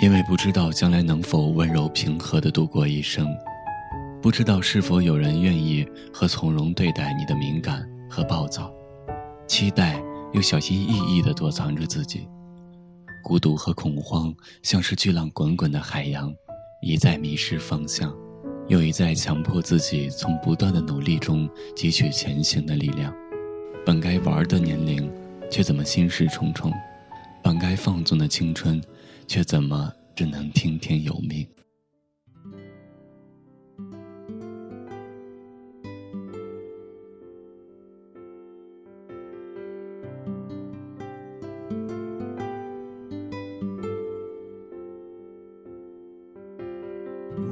因为不知道将来能否温柔平和地度过一生，不知道是否有人愿意和从容对待你的敏感和暴躁，期待又小心翼翼地躲藏着自己，孤独和恐慌像是巨浪滚滚的海洋，一再迷失方向，又一再强迫自己从不断的努力中汲取前行的力量。本该玩的年龄，却怎么心事重重？本该放纵的青春，却怎么只能听天由命？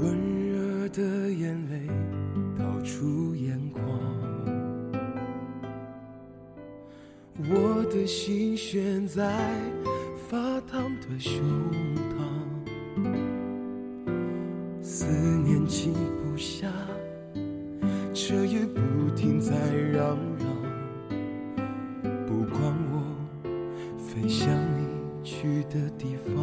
温热的眼泪倒出眼眶，我的心悬在发烫的胸膛，思念静不下，彻夜不停在嚷嚷，不管我飞向你去的地方。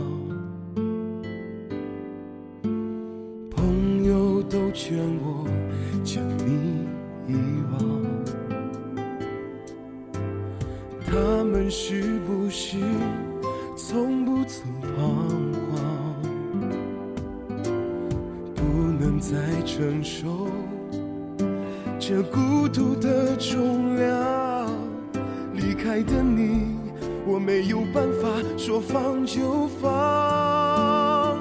朋友都劝我将你遗忘，他们是不是从不曾彷徨？不能再承受这孤独的重量，离开的你，我没有办法说放就放。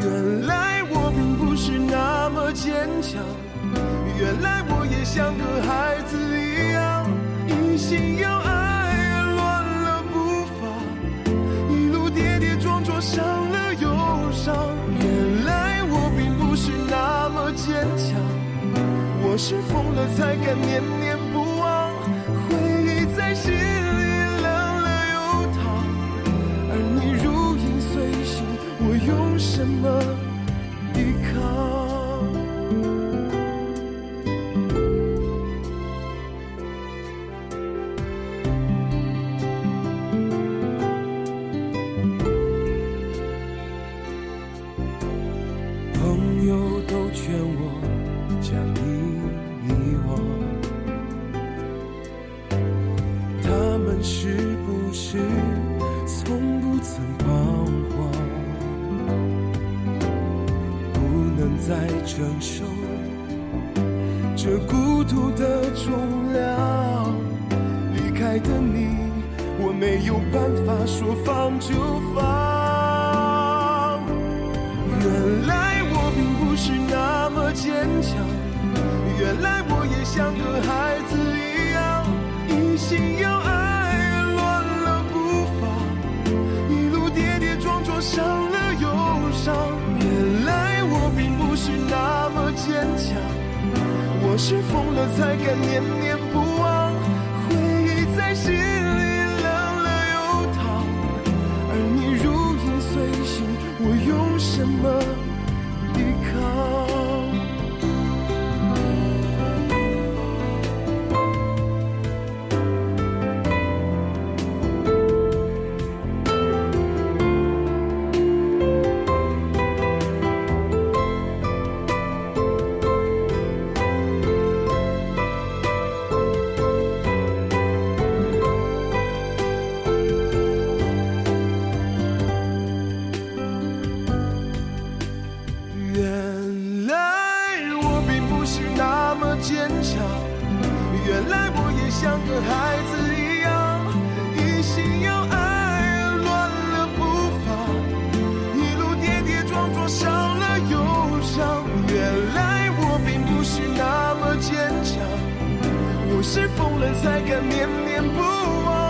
原来我并不是那么坚强，原来我也像个孩子一样，一心要是疯了才敢念念在承受这孤独的重量，离开的你，我没有办法说放就放。原来我并不是那么坚强，原来我也像个坚强，我是疯了才敢念念像个孩子一样，一心要爱，乱了步伐，一路跌跌撞撞，伤了又伤。原来我并不是那么坚强，我是疯了才敢念念不忘